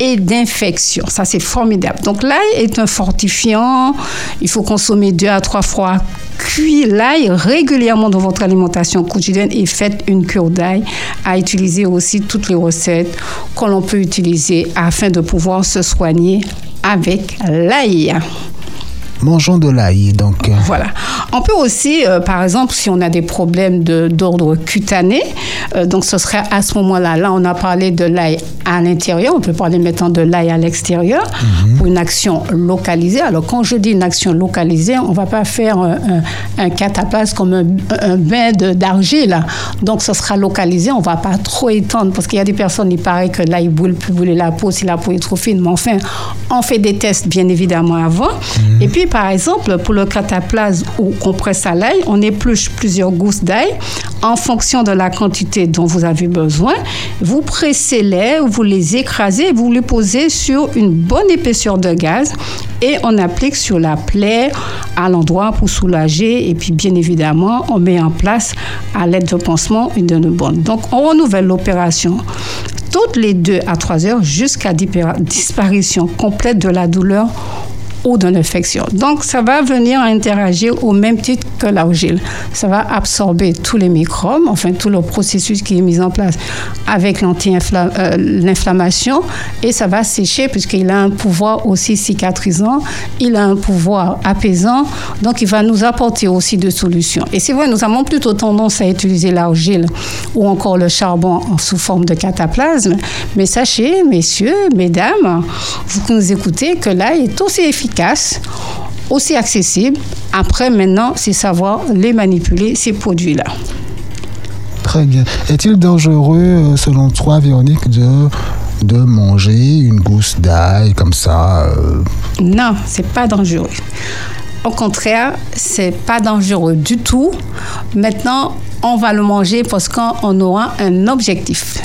et d'infection. Ça, c'est formidable. Donc, l'ail est un fortifiant. Il faut consommer deux à trois fois cuit l'ail régulièrement dans votre alimentation quotidienne et faites une cure d'ail à utiliser aussi toutes les recettes que l'on peut utiliser afin de pouvoir se soigner avec l'ail mangeons de l'ail. Donc. Voilà. On peut aussi, euh, par exemple, si on a des problèmes d'ordre cutané, euh, donc ce serait à ce moment-là, là on a parlé de l'ail à l'intérieur, on peut parler maintenant de l'ail à l'extérieur mhm. pour une action localisée. Alors quand je dis une action localisée, on ne va pas faire un, un, cataplasme comme un, bain d'argile. Donc ce sera localisé, on ne va pas trop étendre parce qu'il y a des personnes, il paraît que l'ail brûle plus brûler la peau si la peau est trop fine. Mais enfin, on fait des tests bien évidemment avant. Mhm. Et puis par exemple, pour le cataplasme ou compresse à l'ail, on épluche plusieurs gousses d'ail en fonction de la quantité dont vous avez besoin. Vous pressez-les, vous les écrasez, vous les posez sur une bonne épaisseur de gaz et on applique sur la plaie à l'endroit pour soulager. Et puis, bien évidemment, on met en place à l'aide de pansement une de nos bonnes. Donc, on renouvelle l'opération toutes les deux à trois heures jusqu'à disparition complète de la douleur ou de l'infection. Donc, ça va venir interagir au même titre que l'argile. Ça va absorber tous les microbes, enfin tout le processus qui est mis en place avec euh, l'inflammation et ça va sécher puisqu'il a un pouvoir aussi cicatrisant, il a un pouvoir apaisant, donc il va nous apporter aussi des solutions. Et c'est vrai, nous avons plutôt tendance à utiliser l'argile ou encore le charbon sous forme de cataplasme, mais sachez, messieurs, mesdames, vous qui nous écoutez, que là, il est aussi efficace aussi accessible. Après, maintenant, c'est savoir les manipuler, ces produits-là. Très bien. Est-il dangereux, euh, selon toi, Véronique, de de manger une gousse d'ail comme ça euh? Non, c'est pas dangereux. Au contraire, c'est pas dangereux du tout. Maintenant, on va le manger parce qu'on aura un objectif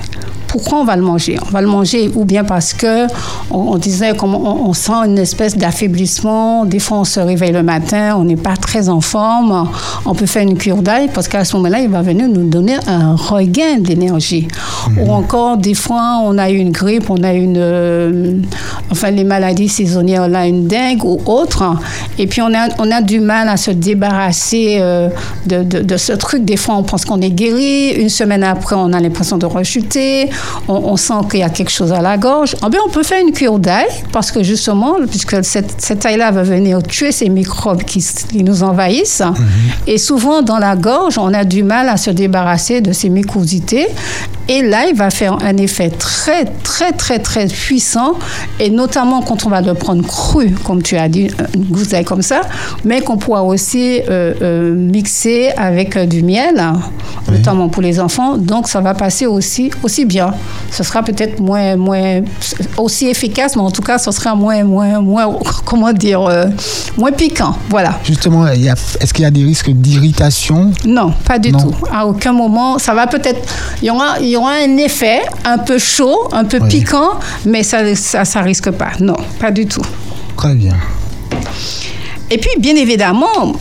pourquoi on va le manger? On va le manger ou bien parce que on, disait comme on, sent une espèce d'affaiblissement. Des fois, on se réveille le matin, on n'est pas très en forme. On peut faire une cure d'ail parce qu'à ce moment-là, il va venir nous donner un regain d'énergie. Ou mhm. encore, des fois, on a une grippe, on a une, euh, enfin, les maladies saisonnières, là, une dengue ou autre. Et puis, on a, on a du mal à se débarrasser euh, de, de, de ce truc. Des fois, on pense qu'on est guéri. Une semaine après, on a l'impression de rechuter on, sent qu'il y a quelque chose à la gorge, eh bien, on peut faire une cure d'ail parce que justement, puisque cette, cette ail-là va venir tuer ces microbes qui, nous envahissent. Mhm. Et souvent, dans la gorge, on a du mal à se débarrasser de ces mycosités. Et l'ail va faire un effet très, très, très, très puissant. Et notamment quand on va le prendre cru, comme tu as dit, une gousse d'ail comme ça, mais qu'on pourra aussi euh, euh, mixer avec euh, du miel, notamment pour les enfants. Donc, ça va passer aussi, aussi bien. Ce sera peut-être moins, moins, aussi efficace, mais en tout cas, ce sera moins, moins, moins comment dire, moins piquant. Voilà. Justement, est-ce qu'il y a des risques d'irritation? Non, pas du tout. À aucun moment. Ça va peut-être. Il y aura, il y aura un effet un peu chaud, un peu piquant, mais ça, ça, ça risque pas. Non, pas du tout. Très bien. Et puis, bien évidemment,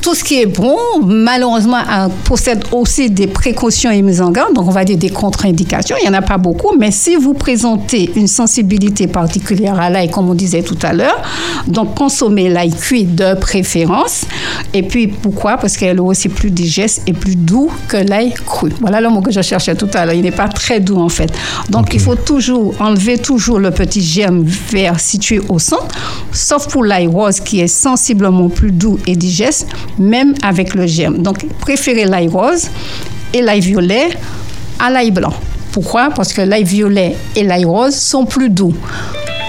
tout ce qui est bon, malheureusement, possède aussi des précautions et mises en garde, donc on va dire des contre-indications. Il n'y en a pas beaucoup, mais si vous présentez une sensibilité particulière à l'ail, comme on disait tout à l'heure, donc consommez l'ail cuit de préférence. Et puis pourquoi? Parce qu'elle est aussi plus digeste et plus doux que l'ail cru. Voilà le mot que je cherchais tout à l'heure. Il n'est pas très doux en fait. Donc il faut toujours enlever toujours le petit germe vert situé au centre, sauf pour l'ail rose qui est sensiblement plus doux et digeste même avec le germe. Donc, préférez l'ail rose et l'ail violet à l'ail blanc. Pourquoi? Parce que l'ail violet et l'ail rose sont plus doux.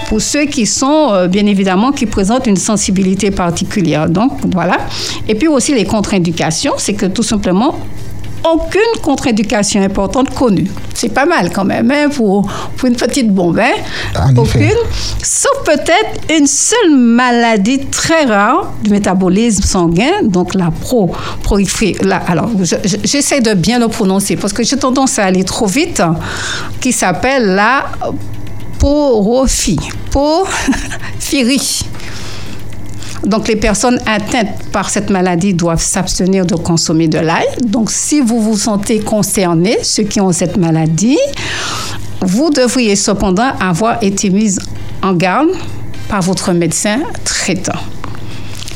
Pour ceux qui sont, euh, bien évidemment, qui présentent une sensibilité particulière. Donc, voilà. Et puis aussi les contre-indications, c'est que tout simplement, aucune contre-éducation importante connue. C'est pas mal quand même hein, pour, pour, une petite bombe. Hein? aucune. Sauf peut-être une seule maladie très rare du métabolisme sanguin, donc la pro, pro alors, j'essaie de bien le prononcer parce que j'ai tendance à aller trop vite, qui s'appelle la porophy. Porphyrie. Donc, les personnes atteintes par cette maladie doivent s'abstenir de consommer de l'ail. Donc, si vous vous sentez concerné, ceux qui ont cette maladie, vous devriez cependant avoir été mis en garde par votre médecin traitant.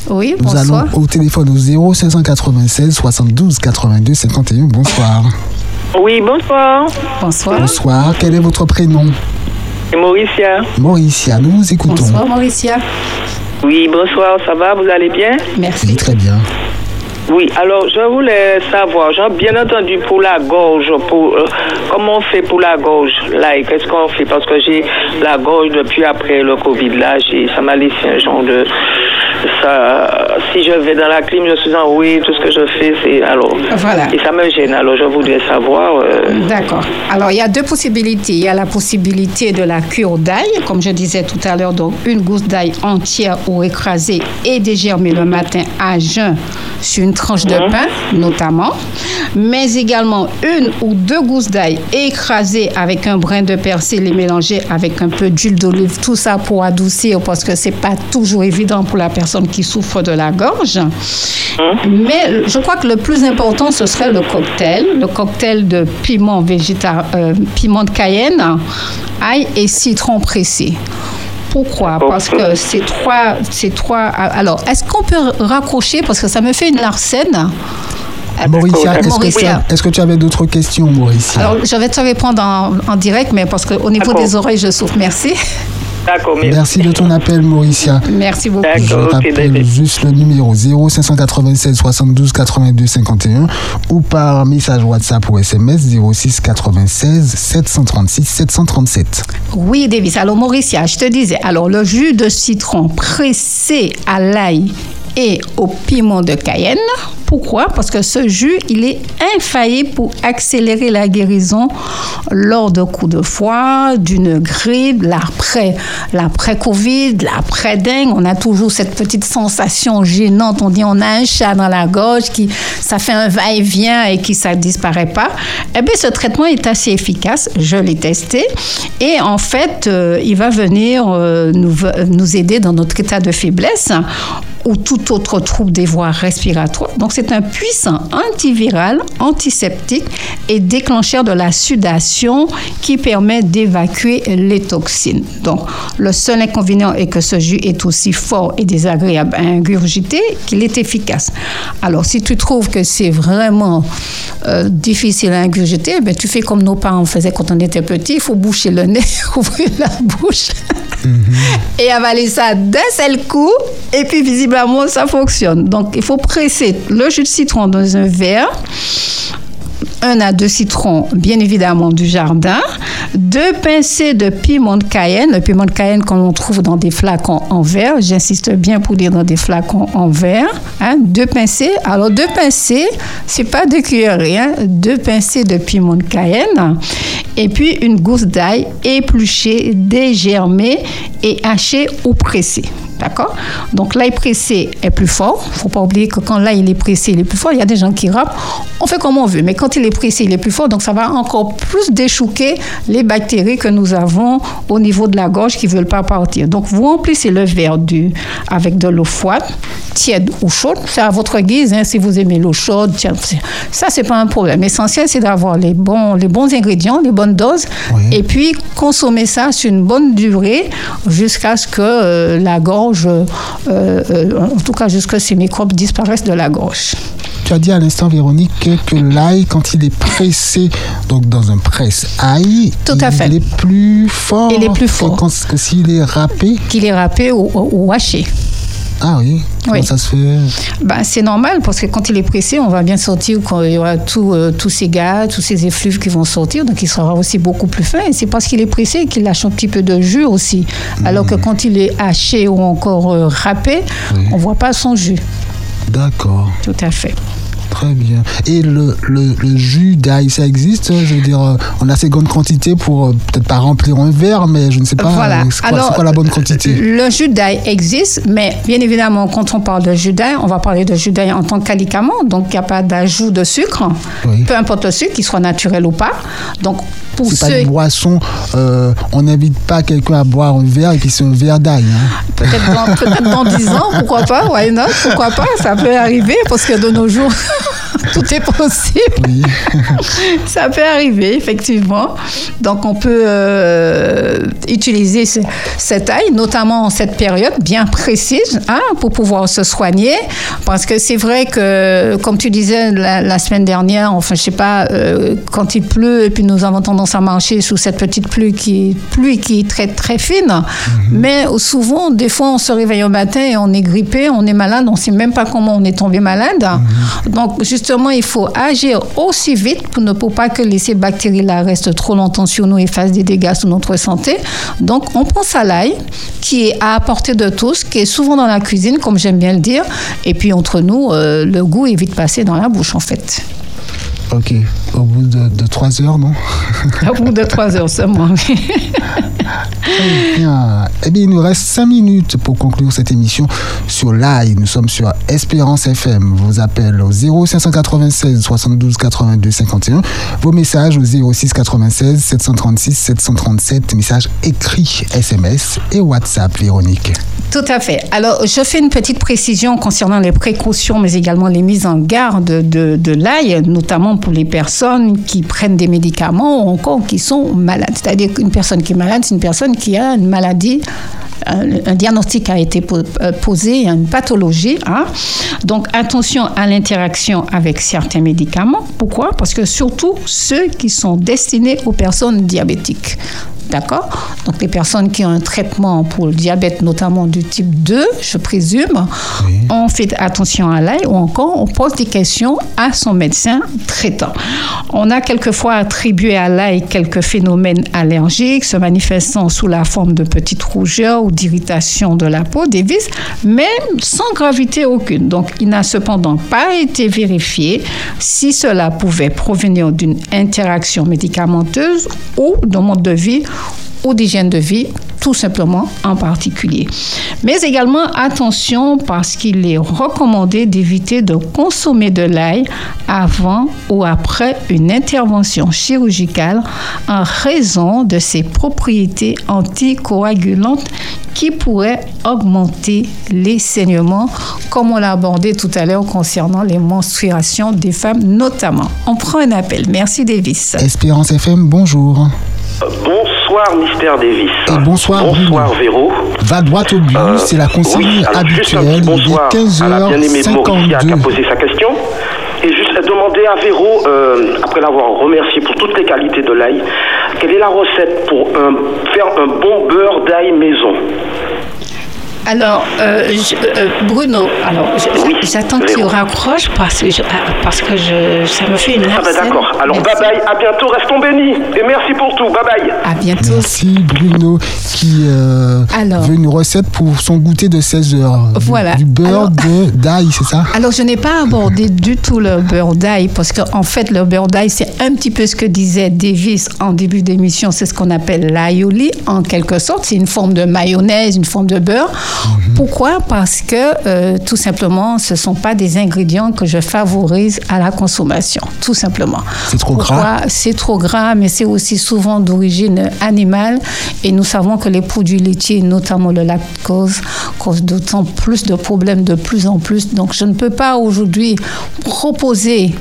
Oui, Nous allons au téléphone au 0 596 72 82 51. Bonsoir. Oui, bonsoir. Bonsoir. Bonsoir. Quel est votre prénom? Mauricia. Mauricia, nous vous écoutons. Bonsoir, Mauricia. Oui, bonsoir, ça va, vous allez bien? Merci. très bien. Oui, alors je voulais savoir, bien entendu pour la gorge, pour, euh, comment on fait pour la gorge là, qu'est-ce qu'on fait? Parce que j'ai la gorge depuis après le Covid, là, ça m'a laissé un genre de... Ça, si je vais dans la clim, je suis en oui, tout ce que je fais, c'est... Alors, voilà. Et ça me gêne, alors je voudrais savoir... Euh, D'accord. Alors, il y a deux possibilités. Il y a la possibilité de la cure d'ail, comme je disais tout à l'heure, donc une gousse d'ail entière ou écrasée et dégermée le matin à jeun sur une tranche de pain, notamment, mais également une ou deux gousses d'ail écrasées avec un brin de persil et mélangées avec un peu d'huile d'olive, tout ça pour adoucir parce que c'est pas toujours évident pour la personne qui souffre de la gorge. Mhm. Mais je crois que le plus important, ce serait le cocktail, le cocktail de piment végétal, euh, piment de cayenne, ail et citron pressé. Pourquoi? Parce que ces trois, ces trois. Alors, est-ce qu'on peut raccrocher? Parce que ça me fait une larcène Mauricia, est-ce que, tu avais d'autres questions, Mauricia? Alors, je vais te répondre en, direct, mais parce qu'au niveau des oreilles, je souffre. Merci. D'accord, merci. de ton appel, Mauricia. Merci beaucoup. Je rappelle juste le numéro 0 596 72 82 51 ou par message WhatsApp ou SMS 06 96 736 737. Oui, Davis. Alors, Mauricia, je te disais, alors le jus de citron pressé à l'ail et au piment de Cayenne. Pourquoi? Parce que ce jus, il est infaillible pour accélérer la guérison lors de coups de foie, d'une grippe, l'après, l'après-Covid, l'après-dingue. On a toujours cette petite sensation gênante. On dit on a un chat dans la gorge qui, ça fait un va-et-vient et qui ça disparaît pas. Eh bien, ce traitement est assez efficace. Je l'ai testé et en fait, euh, il va venir euh, nous aider dans notre état de faiblesse ou tout autre trouble des voies respiratoires. Donc, c'est un puissant antiviral, antiseptique et déclencheur de la sudation qui permet d'évacuer les toxines. Donc, le seul inconvénient est que ce jus est aussi fort et désagréable à ingurgiter qu'il est efficace. Alors, si tu trouves que c'est vraiment euh, difficile à ingurgiter, ben, tu fais comme nos parents faisaient quand on était petit, il faut boucher le nez, ouvrir la bouche et avaler ça d'un seul coup. Et puis, visiblement, ça fonctionne. Donc, il faut presser le jus de citron dans un verre. Un à deux citrons, bien évidemment, du jardin, deux pincées de piment de Cayenne, le piment de Cayenne qu'on trouve dans des flacons en verre, j'insiste bien pour dire dans des flacons en verre, hein, deux pincées. Alors, deux pincées, c'est pas de cuillerées, hein, deux pincées de piment de Cayenne, et puis une gousse d'ail épluchée, dégermée et hachée ou pressée. D'accord? Donc l'ail pressé est plus fort. Il ne faut pas oublier que quand l'ail est pressé, il est plus fort. Il y a des gens qui râpent. On fait comme on veut. Mais quand il est pressé, il est plus fort. Donc ça va encore plus déchouquer les bactéries que nous avons au niveau de la gorge qui ne veulent pas partir. Donc vous remplissez le verre du, avec de l'eau froide, tiède ou chaude. C'est à votre guise. Hein, si vous aimez l'eau chaude, ça, c'est pas un problème. L'essentiel, c'est d'avoir les bons, les bons ingrédients, les bonnes doses. Et puis consommer ça sur une bonne durée jusqu'à ce que euh, la gorge euh, euh, en tout cas jusqu'à ces microbes disparaissent de la gorge. Tu as dit à l'instant, Véronique, que l'ail, quand il est pressé, donc dans un presse-ail, il est plus fort, il est plus fort. que, s'il est râpé. Qu'il est râpé ou haché. Ah oui Comment ça se fait? Ben, C'est normal parce que quand il est pressé, on va bien sortir quand il y aura euh, tous ces gaz, tous ces effluves qui vont sortir, donc il sera aussi beaucoup plus fin. Et c'est parce qu'il est pressé qu'il lâche un petit peu de jus aussi. Alors que hmm. quand il est haché ou encore euh, râpé, on ne voit pas son jus. D'accord. Tout à fait. Très bien. Et le, le, jus d'ail, ça existe Je veux dire, euh, on a assez grande quantité pour euh, peut-être pas remplir un verre, mais je ne sais pas. Voilà. C'est quoi, la bonne quantité? Le jus d'ail existe, mais bien évidemment, quand on parle de jus d'ail, on va parler de jus d'ail en tant qu'alicament. Donc, il n'y a pas d'ajout de sucre, peu importe le sucre, qu'il soit naturel ou pas. Donc, pour c'est pas une boisson. Euh, on n'invite pas quelqu'un à boire un verre et puis c'est un verre d'ail. Hein. Peut-être dans, peut 10 ans, pourquoi pas Why not Pourquoi pas Ça peut arriver parce que de nos jours. tout est possible. ça peut arriver, effectivement. Donc, on peut euh, utiliser cette ail, notamment en cette période bien précise, hein, pour pouvoir se soigner. Parce que c'est vrai que, comme tu disais la, semaine dernière, enfin, je sais pas, euh, quand il pleut, et puis nous avons tendance à marcher sous cette petite pluie qui, pluie qui est très, très fine. Mhm. Mais souvent, des fois, on se réveille au matin et on est grippé, on est malade, on ne sait même pas comment on est tombé malade. Mhm. Donc, justement, il faut agir aussi vite pour ne pas que ces bactéries-là restent trop longtemps sur nous et fassent des dégâts sur notre santé. Donc, on pense à l'ail, qui est à portée de tous, qui est souvent dans la cuisine, comme j'aime bien le dire. Et puis, entre nous, euh, le goût est vite passé dans la bouche, en fait. Ok, au bout de, trois heures, non? Au bout de trois heures seulement. Eh bien, eh bien, il nous reste cinq minutes pour conclure cette émission sur l'ail. Nous sommes sur Espérance FM. Vos appels au 0596 72 82 51. Vos messages au 06 96 736 737. Messages écrits, SMS et WhatsApp, Véronique. Tout à fait. Alors, je fais une petite précision concernant les précautions, mais également les mises en garde de, de l'ail, notamment pour les personnes qui prennent des médicaments ou encore qui sont malades. C'est-à-dire qu'une personne qui est malade, c'est une personne qui a une maladie un, diagnostic a été euh, posé, une pathologie. Hein. Donc attention à l'interaction avec certains médicaments. Pourquoi? Parce que surtout ceux qui sont destinés aux personnes diabétiques. D'accord Donc, les personnes qui ont un traitement pour le diabète, notamment du type 2, je présume, on fait attention à l'ail ou encore on pose des questions à son médecin traitant. On a quelquefois attribué à l'ail quelques phénomènes allergiques se manifestant sous la forme de petites rougeurs ou d'irritation de la peau, des vis, mais sans gravité aucune. Donc, il n'a cependant pas été vérifié si cela pouvait provenir d'une interaction médicamenteuse ou d'un mode de vie ou d'hygiène de vie tout simplement en particulier. Mais également attention parce qu'il est recommandé d'éviter de consommer de l'ail avant ou après une intervention chirurgicale en raison de ses propriétés anticoagulantes qui pourraient augmenter les saignements, comme on l'a abordé tout à l'heure concernant les menstruations des femmes notamment. On prend un appel. Merci Davis. Espérance FM, bonjour. Bonsoir, Mystère Davis. Et bonsoir, Bonsoir, Bruno. Véro. Va droit au but, Euh, c'est la consigne oui, habituelle. petit Il bonsoir est à la bien-aimée Mauricia qui a 15h52. posé sa question. Et juste demander à Véro, euh, après l'avoir remercié pour toutes les qualités de l'ail, quelle est la recette pour un- faire un bon beurre d'ail maison? Alors, euh, je- euh, Bruno, alors je- Oui, j'attends que tu Véro. raccroches parce que, je, ah, parce que je, ça me fait une Ah bah d'accord. Alors bye Merci. bye, à bientôt, restons bénis. Et merci pour tout, bye bye. À bientôt. Merci Bruno qui euh, Alors. veut une recette pour son goûter de 16 heures. Du- Voilà. Du, beurre Alors- de d'ail, c'est ça? Alors, je n'ai pas abordé du tout le beurre d'ail parce qu'en fait, le beurre d'ail, c'est un petit peu ce que disait Davis en début d'émission. C'est ce qu'on appelle l'aioli, en quelque sorte. C'est une forme de mayonnaise, une forme de beurre. Pourquoi? Parce que, euh, tout simplement, ce ne sont pas des ingrédients que je favorise à la consommation. Tout simplement. C'est trop Pourquoi? Gras C'est trop gras, mais c'est aussi souvent d'origine animale. Et nous savons que les produits laitiers, notamment le lactose, causent d'autant plus de problèmes de plus en plus. Donc, je ne peux pas aujourd'hui proposer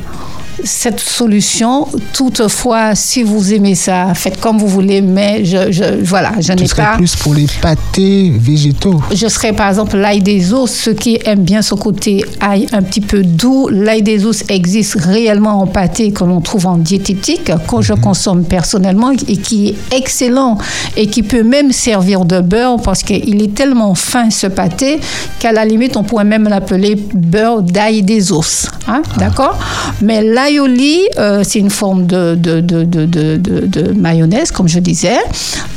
cette solution. Toutefois, si vous aimez ça, faites comme vous voulez, mais je, je- voilà, je n'ai serait pas. plus pour les pâtés végétaux. Je serais par exemple l'ail des os, ceux qui aiment bien ce côté ail un petit peu doux. L'ail des os existe réellement en pâté que l'on trouve en diététique, que je consomme personnellement et qui est excellent et qui peut même servir de beurre parce qu'il est tellement fin ce pâté qu'à la limite on pourrait même l'appeler beurre d'ail des os. hein, D'accord? Mais l'aioli, euh, c'est une forme de, mayonnaise, comme je disais,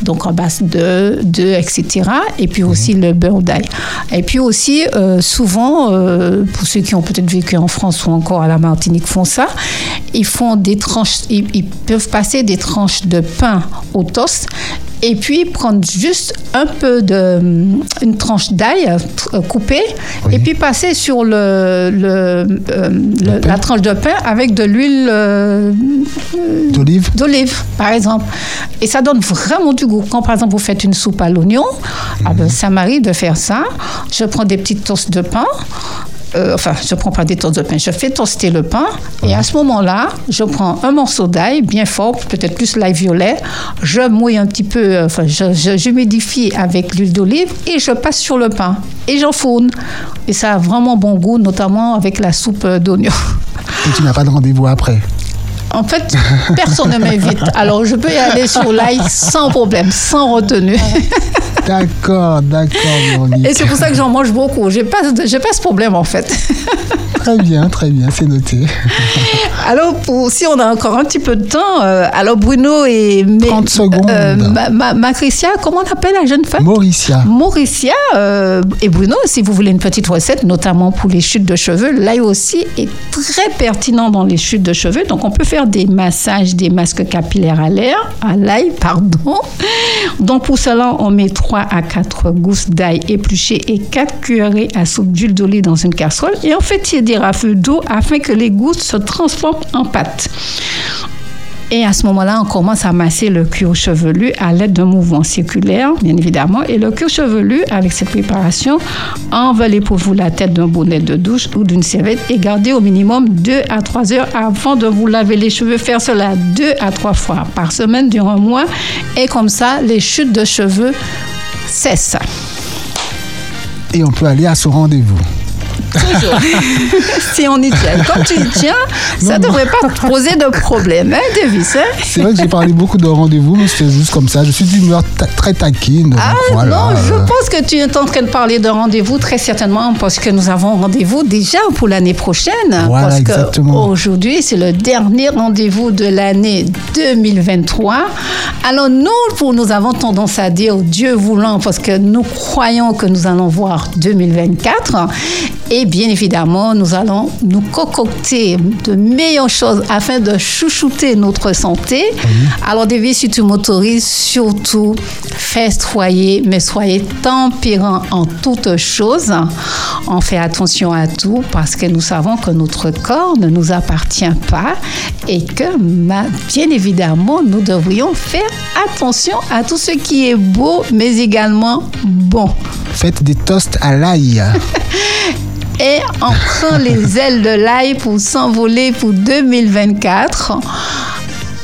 donc en base de, etc. Et puis aussi le beurre d'ail. Et puis aussi, euh, souvent, euh, pour ceux qui ont peut-être vécu en France ou encore à la Martinique font ça, ils font des tranches, ils, ils peuvent passer des tranches de pain au toast et puis prendre juste un peu de une tranche d'ail euh, coupée Oui. et puis passer sur le, le, euh, le- la tranche de pain avec de l'huile euh, D'olive d'olive, par exemple. Et ça donne vraiment du goût. Quand, par exemple, vous faites une soupe à l'oignon, ah ben, ça m'arrive de faire ça. Je prends des petites toasts de pain. Euh, enfin, je prends pas des toasts de pain, je fais toaster le pain et à ce moment-là, je prends un morceau d'ail bien fort, peut-être plus l'ail violet, je mouille un petit peu, euh, enfin, je, je, avec l'huile d'olive et je passe sur le pain et j'enfourne. Et ça a vraiment bon goût, notamment avec la soupe d'oignon. et tu n'as pas de rendez-vous après? En fait, personne ne m'invite. Alors, je peux y aller sur l'ail sans problème, sans retenue. D'accord, d'accord. Et c'est pour ça que j'en mange beaucoup. J'ai pas, j'ai pas ce problème, en fait. Très bien, très bien, c'est noté. Alors, pour, si on a encore un petit peu de temps, euh, alors Bruno et... mes- 30 secondes. ma, ma- Macricia, comment on appelle la jeune femme? Mauricia. Mauricia euh, et Bruno, si vous voulez une petite recette, notamment pour les chutes de cheveux, l'ail aussi est très pertinent dans les chutes de cheveux. Donc, on peut faire des massages, des masques capillaires à l'air, à l'ail, pardon. Donc, pour cela, on met 3 à 4 gousses d'ail épluchées et 4 cuillerées à soupe d'huile d'olive dans une casserole. Et on fait tiédir à feu d'eau afin que les gousses se transforment en pâte. Et à ce moment-là, on commence à masser le cuir chevelu à l'aide d'un mouvement circulaire, bien évidemment. Et le cuir chevelu, avec cette préparation, envelez pour vous la tête d'un bonnet de douche ou d'une serviette et gardez au minimum 2 à 3 heures avant de vous laver les cheveux. Faire cela 2 à 3 fois par semaine durant un mois. Et comme ça, les chutes de cheveux cessent. Et on peut aller à ce rendez-vous. Toujours. si on y tient. Comme tu y tiens, ça ne devrait pas te poser de problème, hein, Davis hein? C'est vrai que j'ai parlé beaucoup de rendez-vous, mais c'était juste comme ça. Je suis d'humeur ta- très taquine. Ah voilà, non, je pense que tu es en train de parler de rendez-vous très certainement parce que nous avons rendez-vous déjà pour l'année prochaine. Voilà, parce exactement. que aujourd'hui, c'est le dernier rendez-vous de l'année 2023. Alors nous, pour nous avons tendance à dire Dieu voulant parce que nous croyons que nous allons voir 2024. Et Et bien évidemment, nous allons nous concocter de meilleures choses afin de chouchouter notre santé. Alors, David, si tu m'autorises, surtout, festoyez, mais soyez tempérants en toutes choses. On fait attention à tout parce que nous savons que notre corps ne nous appartient pas et que, bien évidemment, nous devrions faire attention à tout ce qui est beau, mais également bon. Faites des toasts à l'ail. et on prend les ailes de l'ail pour s'envoler pour 2024.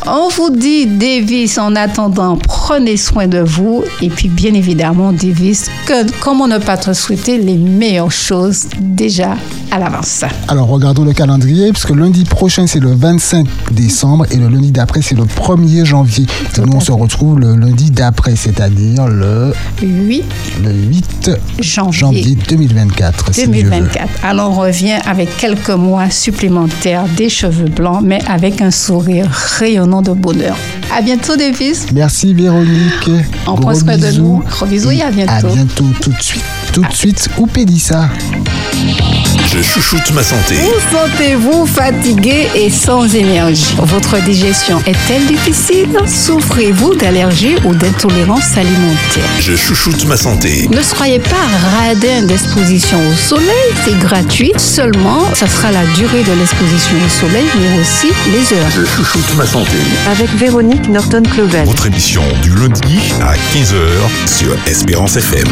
On vous dit, Davis, en attendant, prenez soin de vous. Et puis, bien évidemment, Davis, que, comment ne pas te souhaiter les meilleures choses déjà à l'avance. Alors, regardons le calendrier, puisque lundi prochain, c'est le 25 décembre et le lundi d'après, c'est le 1er janvier. Et nous, on se retrouve le lundi d'après, c'est-à-dire le 8, le 8 janvier, janvier 2024. 2024. Alors, on revient avec quelques mois supplémentaires, des cheveux blancs, mais avec un sourire rayonnant de bonheur. À bientôt, Davis. Merci, Véronique. On prend soin de nous. Gros bisous et à bientôt. À bientôt, tout de suite. Tout de suite, ou ça Je chouchoute ma santé. Vous sentez-vous fatigué et sans énergie? Votre digestion est-elle difficile? Souffrez-vous d'allergies ou d'intolérance alimentaire Je chouchoute ma santé. Ne soyez pas radin d'exposition au soleil, c'est gratuit. Seulement, ça sera la durée de l'exposition au soleil, mais aussi les heures. Je chouchoute ma santé. Avec Véronique Norton-Clovel. Votre émission du lundi à 15h sur Espérance FM.